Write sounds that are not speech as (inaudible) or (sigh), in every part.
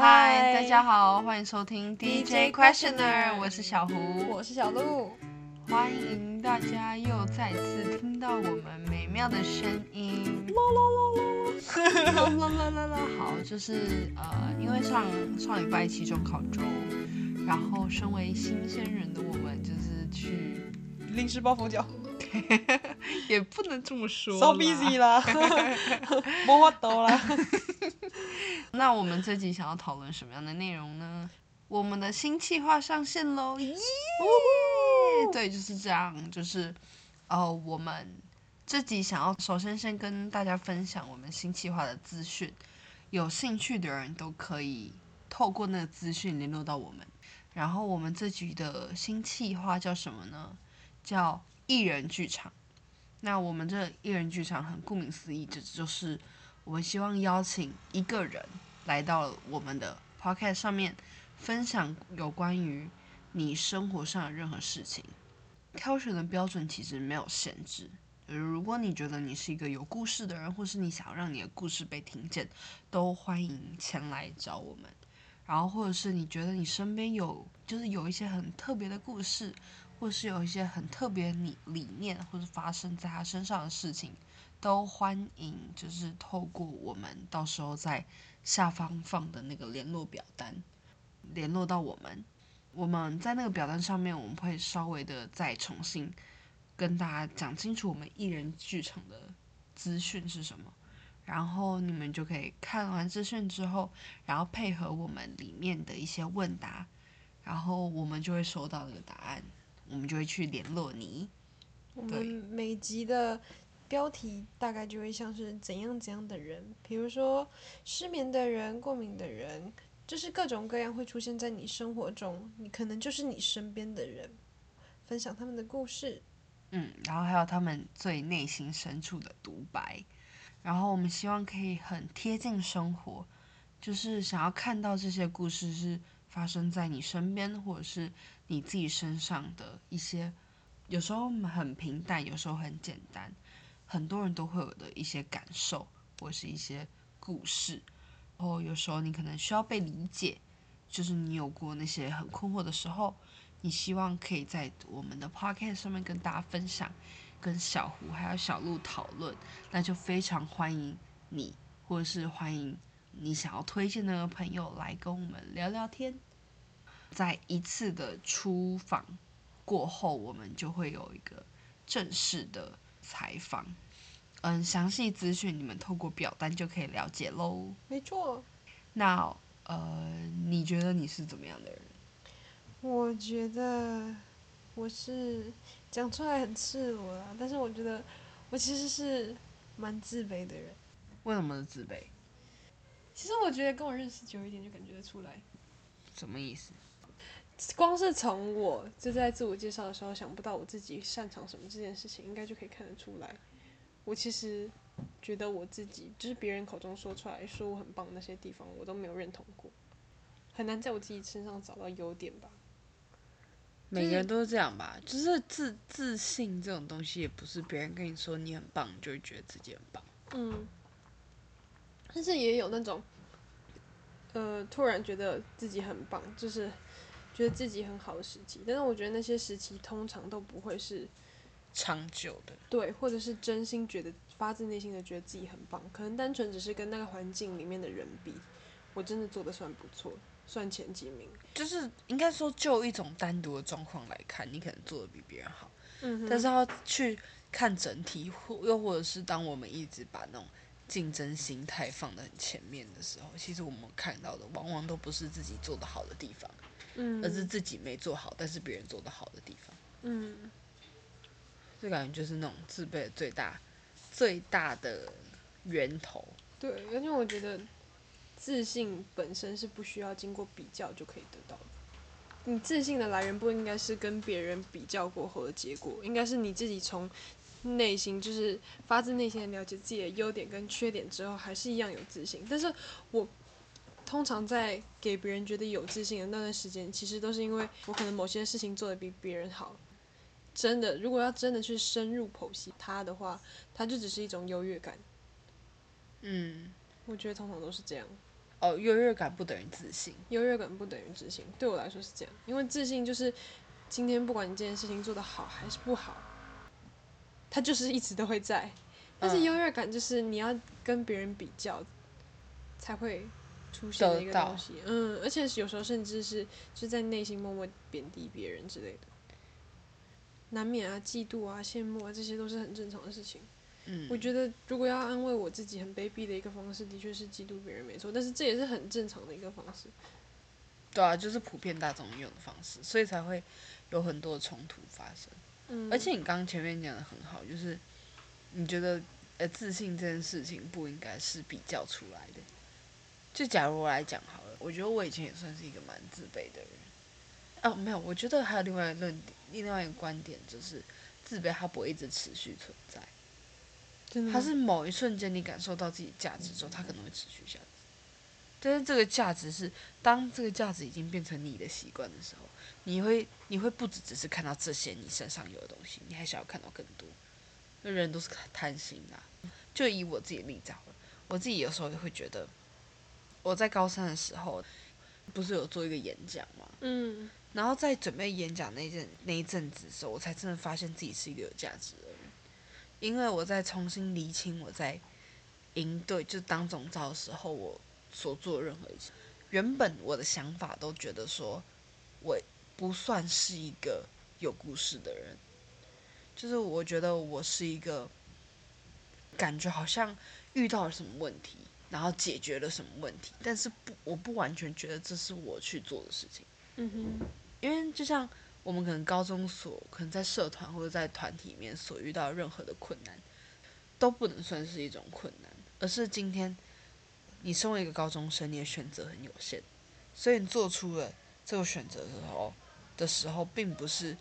嗨，大家好，欢迎收听 DJ Questioner，我是小胡，我是小鹿，欢迎大家又再次听到我们美妙的声音。啦啦啦啦啦啦啦啦！好，就是呃，因为上上礼拜期中考周，然后身为新鲜人的我们，就是去临时抱佛脚，也不能这么说，so busy 啦，没法度啦。(laughs) 那我们这集想要讨论什么样的内容呢？我们的新计划上线喽！耶！对，就是这样，就是哦，我们这集想要首先先跟大家分享我们新计划的资讯，有兴趣的人都可以透过那个资讯联络到我们。然后我们这集的新计划叫什么呢？叫艺人剧场。那我们这艺人剧场很顾名思义，这就是我们希望邀请一个人来到我们的 podcast 上面，分享有关于你生活上的任何事情。挑选的标准其实没有限制，就是如果你觉得你是一个有故事的人，或是你想要让你的故事被听见，都欢迎前来找我们。然后或者是你觉得你身边有，就是有一些很特别的故事。或是有一些很特别理理念，或是发生在他身上的事情，都欢迎，就是透过我们到时候在下方放的那个联络表单联络到我们。我们在那个表单上面，我们会稍微的再重新跟大家讲清楚我们艺人剧场的资讯是什么，然后你们就可以看完资讯之后，然后配合我们里面的一些问答，然后我们就会收到那个答案。我们就会去联络你。我们每集的标题大概就会像是怎样怎样的人，比如说失眠的人、过敏的人，就是各种各样会出现在你生活中，你可能就是你身边的人，分享他们的故事。嗯，然后还有他们最内心深处的独白。然后我们希望可以很贴近生活，就是想要看到这些故事是。发生在你身边，或者是你自己身上的一些，有时候很平淡，有时候很简单，很多人都会有的一些感受，或是一些故事。然后有时候你可能需要被理解，就是你有过那些很困惑的时候，你希望可以在我们的 podcast 上面跟大家分享，跟小胡还有小鹿讨论，那就非常欢迎你，或者是欢迎。你想要推荐的朋友来跟我们聊聊天，在一次的出访过后，我们就会有一个正式的采访。嗯，详细资讯你们透过表单就可以了解喽。没错。那呃，你觉得你是怎么样的人？我觉得我是讲出来很赤裸啦，但是我觉得我其实是蛮自卑的人。为什么是自卑？其实我觉得跟我认识久一点就感觉得出来，什么意思？光是从我就在自我介绍的时候想不到我自己擅长什么这件事情，应该就可以看得出来。我其实觉得我自己就是别人口中说出来说我很棒那些地方，我都没有认同过，很难在我自己身上找到优点吧。每个人都是这样吧，就是自自信这种东西，也不是别人跟你说你很棒，就会觉得自己很棒。嗯。但是也有那种，呃，突然觉得自己很棒，就是觉得自己很好的时期。但是我觉得那些时期通常都不会是长久的，对，或者是真心觉得发自内心的觉得自己很棒，可能单纯只是跟那个环境里面的人比，我真的做的算不错，算前几名。就是应该说，就一种单独的状况来看，你可能做的比别人好。嗯。但是要去看整体，或又或者是当我们一直把那种。竞争心态放得很前面的时候，其实我们看到的往往都不是自己做的好的地方，嗯，而是自己没做好，但是别人做的好的地方，嗯，这感觉就是那种自卑的最大最大的源头。对，而且我觉得自信本身是不需要经过比较就可以得到的。你自信的来源不应该是跟别人比较过后的结果，应该是你自己从。内心就是发自内心的了解自己的优点跟缺点之后，还是一样有自信。但是我通常在给别人觉得有自信的那段时间，其实都是因为我可能某些事情做的比别人好。真的，如果要真的去深入剖析他的话，他就只是一种优越感。嗯，我觉得通常都是这样。哦，优越感不等于自信。优越感不等于自信，对我来说是这样，因为自信就是今天不管你这件事情做得好还是不好，它就是一直都会在。但是嗯优越感就是你要跟别人比较，才会出现的一个东西。嗯，而且有时候甚至是就在内心默默贬低别人之类的，难免啊，嫉妒啊、羡慕啊，这些都是很正常的事情。嗯，我觉得如果要安慰我自己很卑鄙的一个方式，的确是嫉妒别人没错，但是这也是很正常的一个方式。对啊，就是普遍大众用的方式，所以才会有很多冲突发生。嗯，而且你刚刚前面讲的很好，就是你觉得呃自信这件事情不应该是比较出来的。就假如我来讲好了，我觉得我以前也算是一个蛮自卑的人。哦，没有，我觉得还有另外一个论点，另外一个观点就是自卑它不会一直持续存在，它是某一瞬间你感受到自己价值之后，它可能会持续下去。但是这个价值是当这个价值已经变成你的习惯的时候，你会你会不只只是看到这些你身上有的东西，你还想要看到更多。那人都是贪心的啊、就以我自己的例子好了，我自己有时候也会觉得，我在高三的时候，不是有做一个演讲吗？嗯。然后在准备演讲那一阵那一阵子的时候，我才真的发现自己是一个有价值的人，因为我在重新厘清我在营队就当总召的时候，我所做任何一切，原本我的想法都觉得说，我不算是一个有故事的人，就是我觉得我是一个感觉好像遇到了什么问题，然后解决了什么问题，但是不，我不完全觉得这是我去做的事情。嗯哼，因为就像我们可能高中所可能在社团或者在团体里面所遇到任何的困难，都不能算是一种困难，而是今天你身为一个高中生，你的选择很有限，所以你做出了这个选择的时候的时候，并不是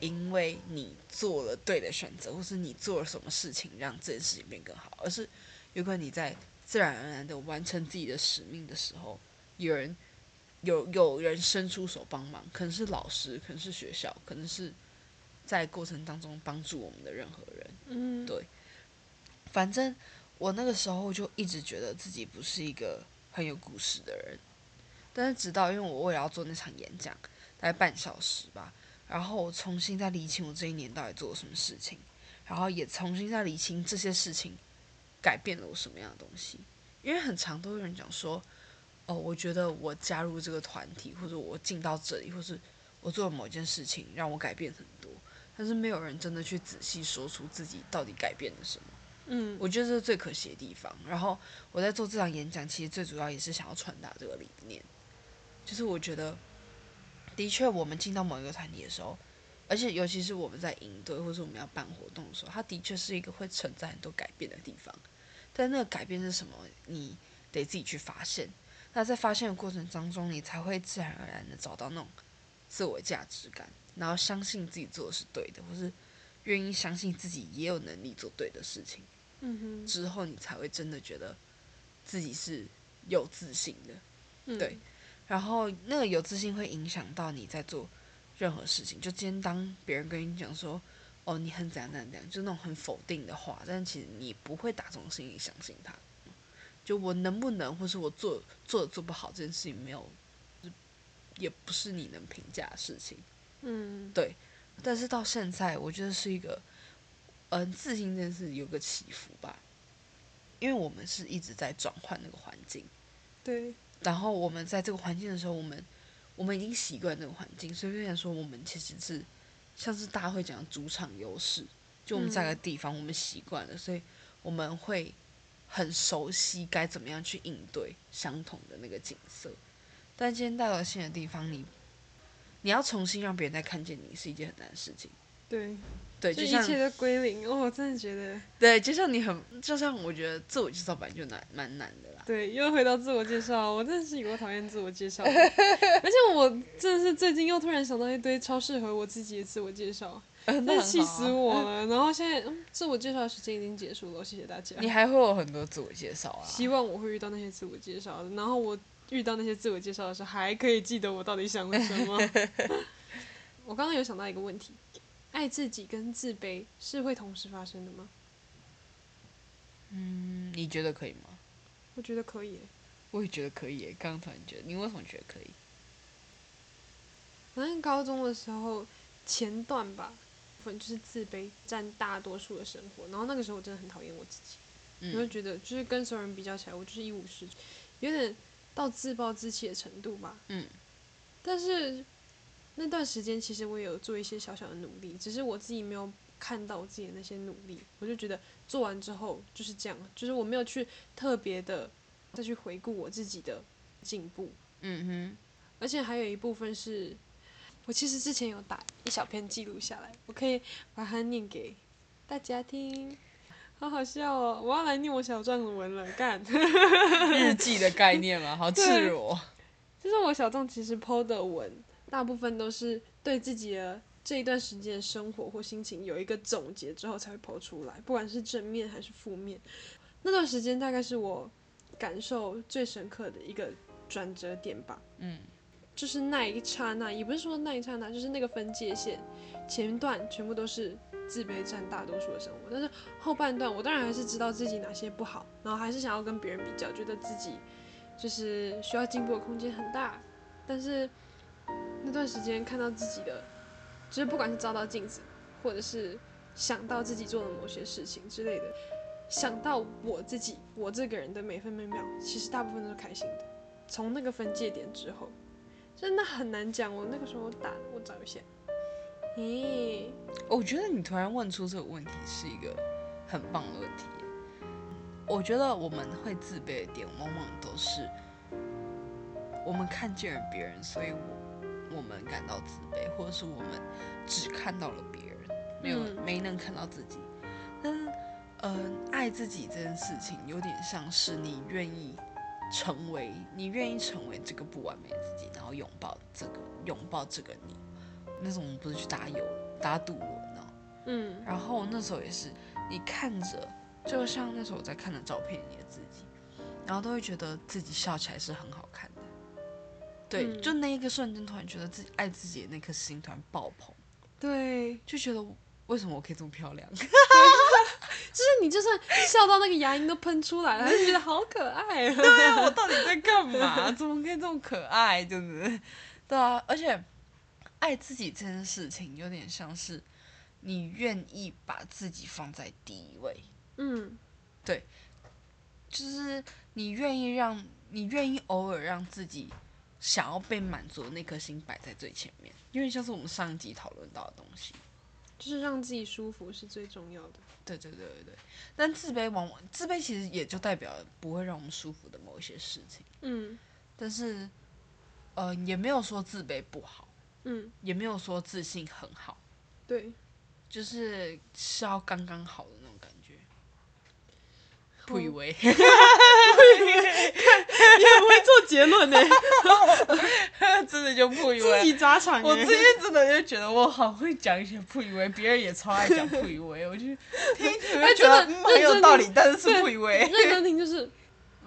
因为你做了对的选择，或是你做了什么事情让这件事情变更好，而是有可能你在自然而然的完成自己的使命的时候，有人有有人伸出手帮忙，可能是老师，可能是学校，可能是在过程当中帮助我们的任何人。嗯，对反正我那个时候就一直觉得自己不是一个很有故事的人，但是直到因为我为了要做那场演讲，大概半小时吧，然后我重新再理清我这一年到底做了什么事情，然后也重新再理清这些事情改变了我什么样的东西。因为很常都有人讲说，哦，我觉得我加入这个团体，或者我进到这里，或是我做了某一件事情让我改变很多，但是没有人真的去仔细说出自己到底改变了什么。嗯，我觉得这是最可惜的地方。然后我在做这场演讲，其实最主要也是想要传达这个理念，就是我觉得，的确我们进到某一个团体的时候，而且尤其是我们在营队或者我们要办活动的时候，它的确是一个会存在很多改变的地方。但那个改变是什么，你得自己去发现。那在发现的过程当中，你才会自然而然的找到那种自我价值感，然后相信自己做的是对的，或是愿意相信自己也有能力做对的事情。嗯哼，之后，你才会真的觉得自己是有自信的。嗯对，然后那个有自信会影响到你在做任何事情。就今天当别人跟你讲说，哦，你很怎样怎样怎样，就那种很否定的话，但其实你不会打从心里相信他。就我能不能，或是我做做的做不好这件事情，没有，也不是你能评价的事情。嗯，对，但是到现在，我觉得是一个，嗯、自信这件事有个起伏吧，因为我们是一直在转换那个环境，对，然后我们在这个环境的时候，我们我们已经习惯这个环境，所以变成说我们其实是像是大家会讲的主场优势，就我们在个地方，我们习惯了，所以我们会很熟悉该怎么样去应对相同的那个景色。但今天到了新的地方，你你要重新让别人再看见你，是一件很难的事情。对，对，就一切都归零。哦，我真的觉得，对，就像你很，就像我觉得自我介绍本来就难，蛮难的啦。对，又回到自我介绍，我真的是有个讨厌自我介绍，(laughs) 而且我真的是最近又突然想到一堆超适合我自己的自我介绍，(laughs) 那气啊死我了。(laughs) 然后现在，嗯，自我介绍的时间已经结束了，谢谢大家。你还会有很多自我介绍啊。希望我会遇到那些自我介绍的，然后我遇到那些自我介绍的时候，还可以记得我到底想了什么。我刚刚有想到一个问题：爱自己跟自卑是会同时发生的吗？嗯，你觉得可以吗？我觉得可以耶。我也觉得可以耶。刚刚突然觉得，你为什么觉得可以？反正高中的时候前段吧，分就是自卑占大多数的生活。然后那个时候我真的很讨厌我自己，我就嗯觉得就是跟所有人比较起来，我就是一无是处，有点到自暴自弃的程度吧。嗯。但是那段时间其实我也有做一些小小的努力，只是我自己没有看到我自己的那些努力，我就觉得做完之后就是这样，就是我没有去特别的再去回顾我自己的进步。嗯哼而且还有一部分是，我其实之前有打一小篇记录下来，我可以把它念给大家听，好好笑哦！我要来念我小账文了，干！(laughs) 哼，日记的概念嘛，好赤裸。就是我小众其实 PO 的文，大部分都是对自己的这一段时间的生活或心情有一个总结之后才会 PO 出来，不管是正面还是负面。那段时间大概是我感受最深刻的一个转折点吧。嗯就是那一刹那，也不是说那一刹那，就是那个分界线，前段全部都是自卑占大多数的生活，但是后半段我当然还是知道自己哪些不好，然后还是想要跟别人比较，觉得自己就是需要进步的空间很大，但是那段时间看到自己的，就是不管是照到镜子，或者是想到自己做的某些事情之类的，想到我自己我这个人的每分每秒，其实大部分都是开心的。从那个分界点之后。真的很难讲。我那个时候打，我找一下。咦，我觉得你突然问出这个问题是一个很棒的问题。我觉得我们会自卑的点，往往都是我们看见了别人，所以我我们感到自卑，或者是我们只看到了别人，没有、嗯没能看到自己。但是，嗯、爱自己这件事情，有点像是你愿意成为，你愿意成为这个不完美的自己，然后拥抱这个，拥抱这个你。那时候我们不是去打游打赌轮哦，嗯然后那时候也是，你看着，就像那时候我在看的照片里的自己，然后都会觉得自己笑起来是很好看的。对，嗯就那一个瞬间，突然觉得自己爱自己的那颗心突然爆棚，对，就觉得为什么我可以这么漂亮？(laughs) 就是你就算笑到那个牙龈都喷出来了，还是觉得好可爱。啊 (laughs) 对啊，我到底在干嘛？怎么可以这么可爱？对不对？对啊，而且爱自己这件事情，有点像是你愿意把自己放在第一位。嗯对就是你愿意让你愿意偶尔让自己想要被满足的那颗心摆在最前面，因为像是我们上一集讨论到的东西。就是让自己舒服是最重要的。对对对对对，但自卑往往自卑其实也就代表不会让我们舒服的某一些事情，嗯但是呃也没有说自卑不好，嗯，也没有说自信很好，对。就是是要刚刚好的那种感觉。不以我为，(laughs) 你很会做结论呢，(laughs) 真的就不以自为。己砸场我最近真的就觉得我好会讲一些不以为，别人也超爱讲不以为，我就听一听我就觉得很有道理，但是是对不以为。认真听就是，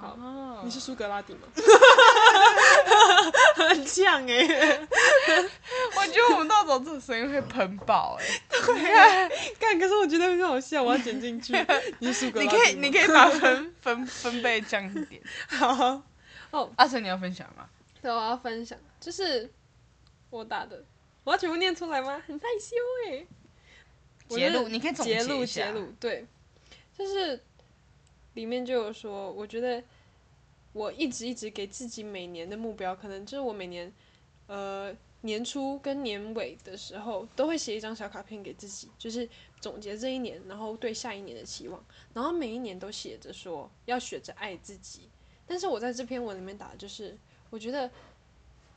好，哦你是苏格拉底吗？(laughs) 很像哎，(laughs) 我觉得我们到时候这个声音会喷爆哎、干，可是我觉得很好笑，我要剪进去。(laughs) 你是苏格拉底吗可以你可以把分分分贝降一点。好。哦，阿成，你要分享吗？对，我要分享，就是我打的，我要全部念出来吗？很害羞哎。我截录，你可以总截录结一下截。录，对，就是里面就有说，我觉得我一直一直给自己每年的目标，可能就是我每年呃年初跟年尾的时候都会写一张小卡片给自己，就是总结这一年，然后对下一年的期望，然后每一年都写着说要学着爱自己。但是我在这篇文里面打的就是，我觉得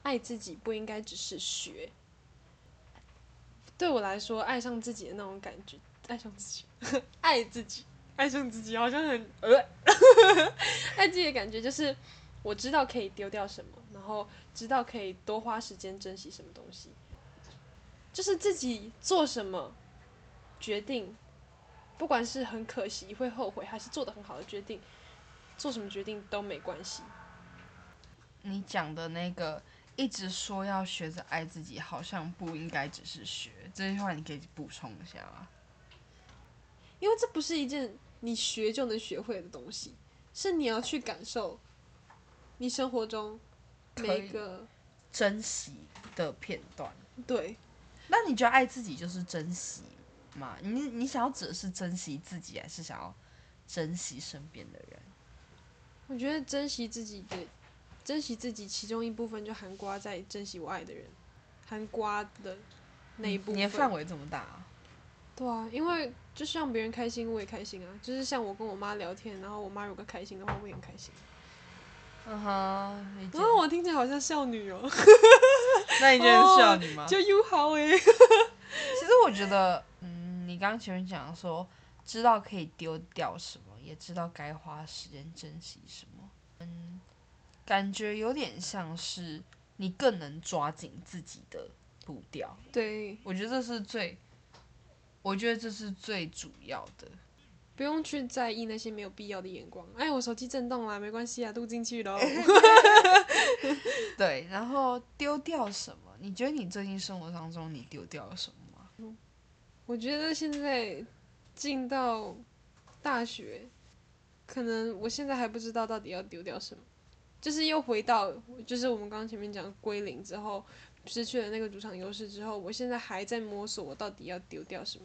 爱自己不应该只是学。对我来说，爱上自己的那种感觉，爱上自己，(laughs) 爱自己，爱上自己，好像很呃，(laughs) 爱自己的感觉就是我知道可以丢掉什么，然后知道可以多花时间珍惜什么东西，就是自己做什么决定，不管是很可惜会后悔，还是做的很好的决定，做什么决定都没关系。你讲的那个一直说要学着爱自己，好像不应该只是学这句话，你可以补充一下吗？因为这不是一件你学就能学会的东西，是你要去感受，你生活中每个珍惜的片段。对，那你觉得爱自己就是珍惜吗？你你想要指的是珍惜自己，还是想要珍惜身边的人？我觉得珍惜自己的，珍惜自己，其中一部分就含瓜在珍惜我爱的人，含瓜的那一部分。你的范围这么大、啊，对啊，因为就是让别人开心，我也开心啊。就是像我跟我妈聊天，然后我妈如果开心的话，我也很开心。嗯哼，理解然后我听起来好像少女哦、(laughs) 那你觉得是少女吗？就友好诶。(laughs) 其实我觉得，嗯，你刚刚前面讲说，知道可以丢掉什么，也知道该花时间珍惜什么，嗯，感觉有点像是你更能抓紧自己的步调。对，我觉得这是最，我觉得这是最主要的。不用去在意那些没有必要的眼光。哎，我手机震动了，没关系啊，录进去喽。(laughs) 对，然后丢掉什么？你觉得你最近生活当中你丢掉了什么吗？我觉得现在进到大学，可能我现在还不知道到底要丢掉什么，就是又回到，就是我们刚刚前面讲归零之后，失去了那个主场优势之后，我现在还在摸索我到底要丢掉什么，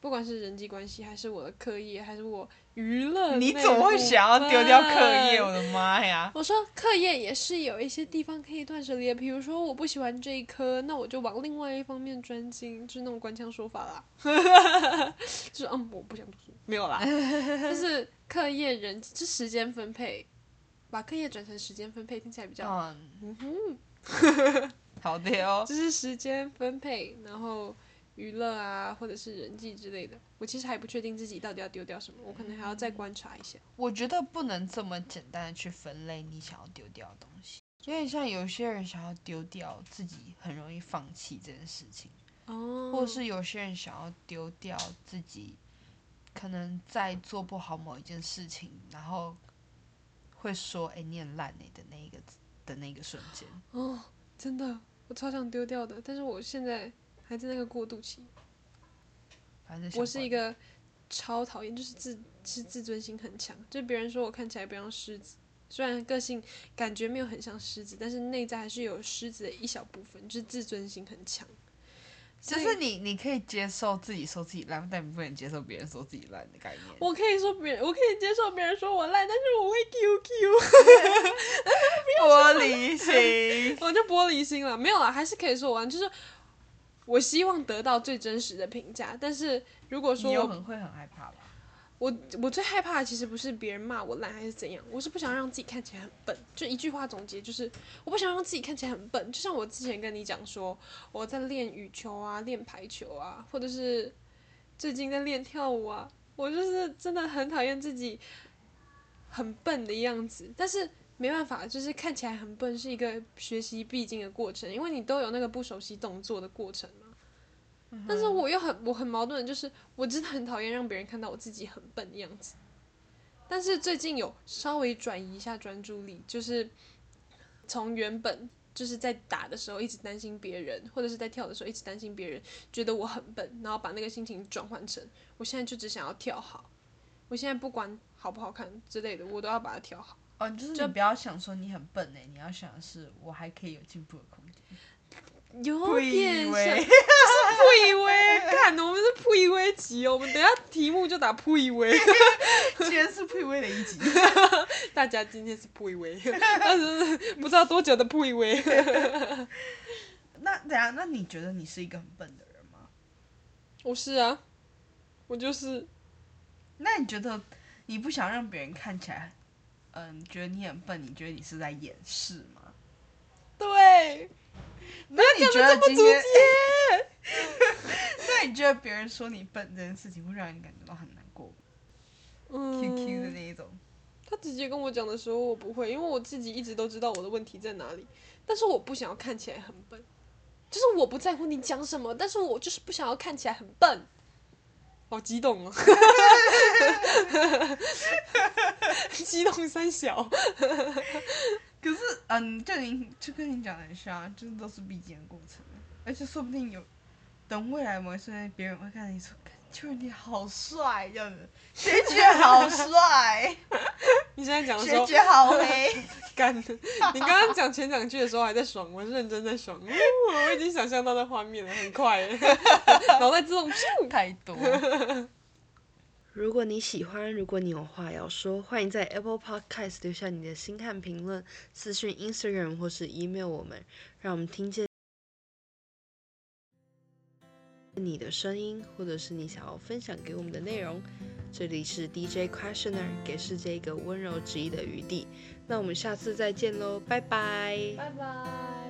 不管是人际关系，还是我的课业，还是我娱乐，你怎么会想要丢掉课业？我的妈呀！我说课业也是有一些地方可以断舍离的，比如说我不喜欢这一科，那我就往另外一方面专精，就是那种官腔说法啦。(laughs) 就是嗯，我不想读书，没有啦，(laughs) 就是课业人就时间分配，把课业转成时间分配，听起来比较，嗯，嗯哼，(laughs) 好的哦。(laughs) 就是时间分配，然后娱乐啊，或者是人际之类的。我其实还不确定自己到底要丢掉什么，我可能还要再观察一下。我觉得不能这么简单的去分类你想要丢掉的东西，因为像有些人想要丢掉自己很容易放弃这件事情，哦，或者是有些人想要丢掉自己可能在做不好某一件事情，然后会说“哎、你很烂哎”的那一个的那个瞬间。哦，真的，我超想丢掉的，但是我现在还在那个过渡期。反正我是一个超讨厌，就是自是自尊心很强，就别人说我看起来不像狮子，虽然个性感觉没有很像狮子，但是内在还是有狮子的一小部分，就是自尊心很强。就是你，你可以接受自己说自己烂，但你不能接受别人说自己烂的概念。我可以说别人，我可以接受别人说我烂，但是我会 QQ，玻璃心。我就玻璃心了。没有了，还是可以说完，就是我希望得到最真实的评价，但是如果说你有我很会很害怕吧？我我最害怕的其实不是别人骂我烂还是怎样，我是不想让自己看起来很笨。就一句话总结，就是我不想让自己看起来很笨。就像我之前跟你讲说，我在练羽球啊，练排球啊，或者是最近在练跳舞啊，我就是真的很讨厌自己很笨的样子。但是没办法，就是看起来很笨是一个学习必经的过程，因为你都有那个不熟悉动作的过程嘛。但是我又很我很矛盾，就是我真的很讨厌让别人看到我自己很笨的样子。但是最近有稍微转移一下专注力，就是从原本就是在打的时候一直担心别人，或者是在跳的时候一直担心别人觉得我很笨，然后把那个心情转换成我现在就只想要跳好，我现在不管好不好看之类的，我都要把它跳好。哦，就是就你不要想说你很笨哎，你要想的是我还可以有进步的空间。有点像，是不以为，看我们是不以为集哦。我们等下题目就打不以为，(laughs) 居然是配位的一集。(laughs) 大家今天是不以为，但是不知道多久的不以为。(laughs) 那等下，那你觉得你是一个很笨的人吗？我是啊，我就是那你觉得你不想让别人看起来，嗯，觉得你很笨，你觉得你是在掩饰吗？对，那你觉得今直天接，(laughs) 那你觉得别人说你笨这件事情会让你感觉到很难过吗？QQ 的嗯，那一种，他直接跟我讲的时候，我不会，因为我自己一直都知道我的问题在哪里，但是我不想要看起来很笨，就是我不在乎你讲什么，但是我就是不想要看起来很笨。好激动哦！(laughs) 激动三小，可是嗯，就你就跟你讲的很像，就是都是必经的过程，而且说不定有等未来某一瞬间，别人会看到你说，就是你好帅，这样子，学姐好帅，(laughs) 你现在讲的时候，学姐好黑，干。你刚刚讲前两句的时候还在爽，我是认真在爽。哦我已经想象到那画面了，很快，(laughs) 脑袋自动咻。太多了。如果你喜欢，如果你有话要说，欢迎在 Apple Podcast 留下你的心看评论，私讯 Instagram 或是 email 我们，让我们听见你的声音，或者是你想要分享给我们的内容。这里是 DJ Questioner，给世界一个温柔质疑的余地。那我们下次再见喽，拜拜。拜拜。